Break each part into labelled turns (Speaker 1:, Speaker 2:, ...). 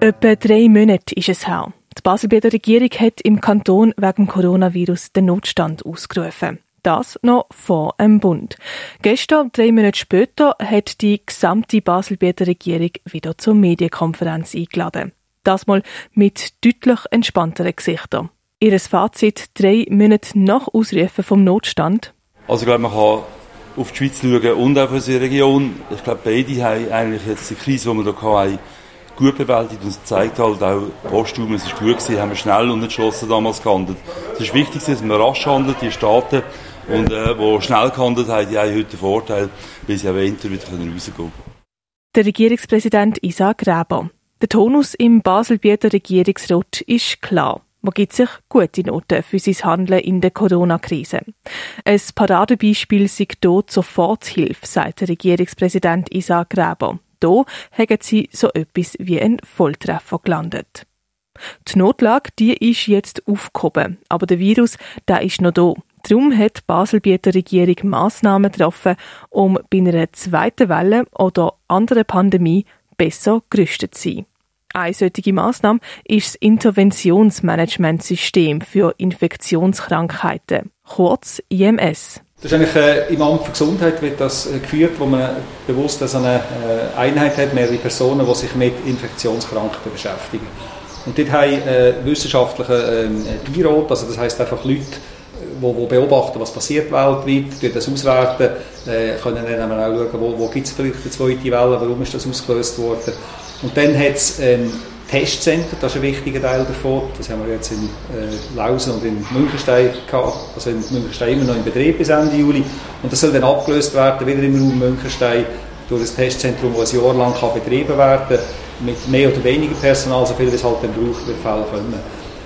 Speaker 1: Etwa drei Monate ist es her. Die Baselbieter Regierung hat im Kanton wegen Coronavirus den Notstand ausgerufen. Das noch vor dem Bund. Gestern, drei Monate später, hat die gesamte Baselbieter Regierung wieder zur Medienkonferenz eingeladen. Das mal mit deutlich entspannteren Gesichtern. Ihres Fazit drei Monate nach Ausrufen vom Notstand?
Speaker 2: Also ich glaube, man kann auf die Schweiz schauen und auf unsere Region. Ich glaube, beide haben eigentlich jetzt die Krise, die wir hier hatten, gut bewältigt und zeigt halt auch postum, es ist gut gewesen, haben wir schnell und entschlossen damals gehandelt. Es ist wichtig, dass wir rasch handeln, die Staaten, und, äh, die schnell gehandelt haben, die haben heute den Vorteil, weil sie Winter wieder rausgehen können.
Speaker 1: Der Regierungspräsident Isaac Gräber. Der Tonus im Baselbieter Regierungsrat ist klar. Man gibt sich gute Noten für sein Handeln in der Corona-Krise. Ein Paradebeispiel hier zur Soforthilfe, sagt der Regierungspräsident Isaac Gräber. Hier haben sie so etwas wie ein Volltreffer gelandet. Die Notlage, die ist jetzt aufgehoben, aber der Virus, der ist noch da. Darum hat die Baselbieter Regierung Massnahmen getroffen, um bei einer zweiten Welle oder anderen Pandemie besser gerüstet zu sein. Eine solche Massnahme ist das Interventionsmanagementsystem für Infektionskrankheiten, kurz IMS.
Speaker 3: Das ist eigentlich äh, im Amt für Gesundheit wird das äh, geführt, wo man bewusst so eine äh, Einheit hat, mehrere Personen, die sich mit Infektionskrankheiten beschäftigen. Und dort haben äh, wissenschaftliche äh, Beirat, also das heißt einfach Leute, die, die beobachten, was passiert weltweit, die das auswerten, äh, können dann auch schauen, wo, wo gibt es vielleicht eine zweite Welle, warum ist das ausgelöst worden. Und dann hat es Testcenter, das ist ein wichtiger Teil davon. Das haben wir jetzt in äh, Lausen und in Münchenstein gehabt. Also in Münchenstein immer noch in Betrieb bis Ende Juli. Und das soll dann abgelöst werden, wieder im Raum Münchenstein, durch ein Testzentrum, das ein Jahr lang kann betrieben werden kann, mit mehr oder weniger Personal, so viel wie es halt dann braucht, wird Fälle kommen.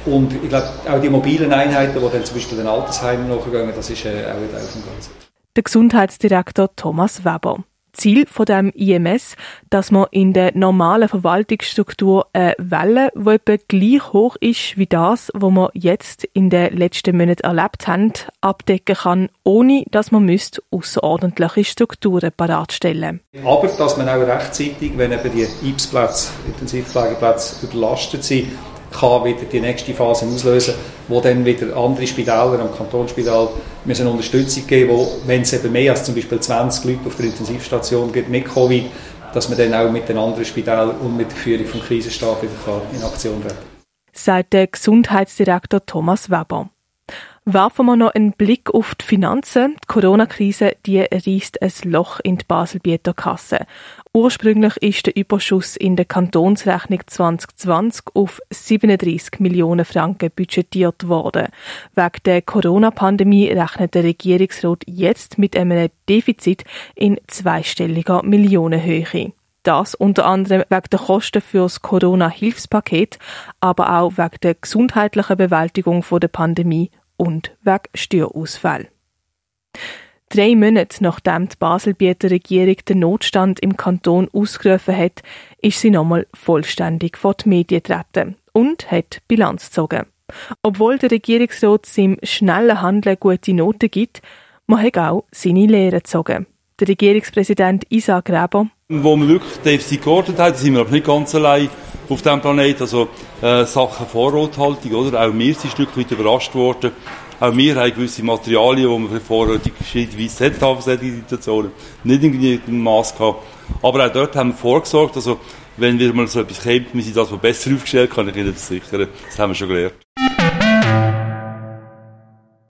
Speaker 3: Und ich glaube, auch die mobilen Einheiten, die dann zum Beispiel den Altersheimen nachgehen, das ist äh, auch ein Teil vom Ganzen.
Speaker 1: Der Gesundheitsdirektor Thomas Weber. Ziel von dem IMS, dass man in der normalen Verwaltungsstruktur eine Welle, die etwa gleich hoch ist wie das, was wir jetzt in den letzten Monaten erlebt haben, abdecken kann, ohne dass man müsste außerordentliche Strukturen bereitstellen
Speaker 3: Aber dass man auch rechtzeitig, wenn eben die IPS-Plätze, Intensivpflegeplätze überlastet sind, kann wieder die nächste Phase auslösen, wo dann wieder andere Spitäler am Kantonsspital müssen Unterstützung geben, wo, wenn es eben mehr als zum Beispiel 20 Leute auf der Intensivstation gibt mit Covid, dass man dann auch mit den anderen Spitälern und mit der Führung vom Krisenstab wieder in Aktion treten
Speaker 1: Sagt der Gesundheitsdirektor Thomas Weber. Werfen wir noch einen Blick auf die Finanzen. Die Corona-Krise, die reißt ein Loch in die Baselbieter Kasse. Ursprünglich ist der Überschuss in der Kantonsrechnung 2020 auf 37 Millionen Franken budgetiert worden. Wegen der Corona-Pandemie rechnet der Regierungsrat jetzt mit einem Defizit in zweistelliger Millionenhöhe. Das unter anderem wegen der Kosten für das Corona-Hilfspaket, aber auch wegen der gesundheitlichen Bewältigung der Pandemie und wegen Steuerausfall. Drei Monate nachdem die Baselbieter Regierung den Notstand im Kanton ausgerufen hat, ist sie nochmal vollständig vor die Medien getreten und hat Bilanz gezogen. Obwohl der Regierungsrat seinem schnellen Handeln gute Noten gibt, man hat auch seine Lehren gezogen. Der Regierungspräsident Isaac Gräber.
Speaker 2: Wo wir wirklich Defizit geordnet haben, sind wir aber nicht ganz allein auf diesem Planeten. Also äh, Sachen Vorrathaltung, oder? Auch wir sind ein Stück weit überrascht worden. Auch wir haben gewisse Materialien, die wir vorher gescheiterweise hätten haben, solche Situationen, nicht in genügendem Maß gehabt. Aber auch dort haben wir vorgesorgt. Also, wenn wir mal so etwas kommt, wir sind das besser aufgestellt, kann ich Ihnen versichern. Das haben wir schon gelernt.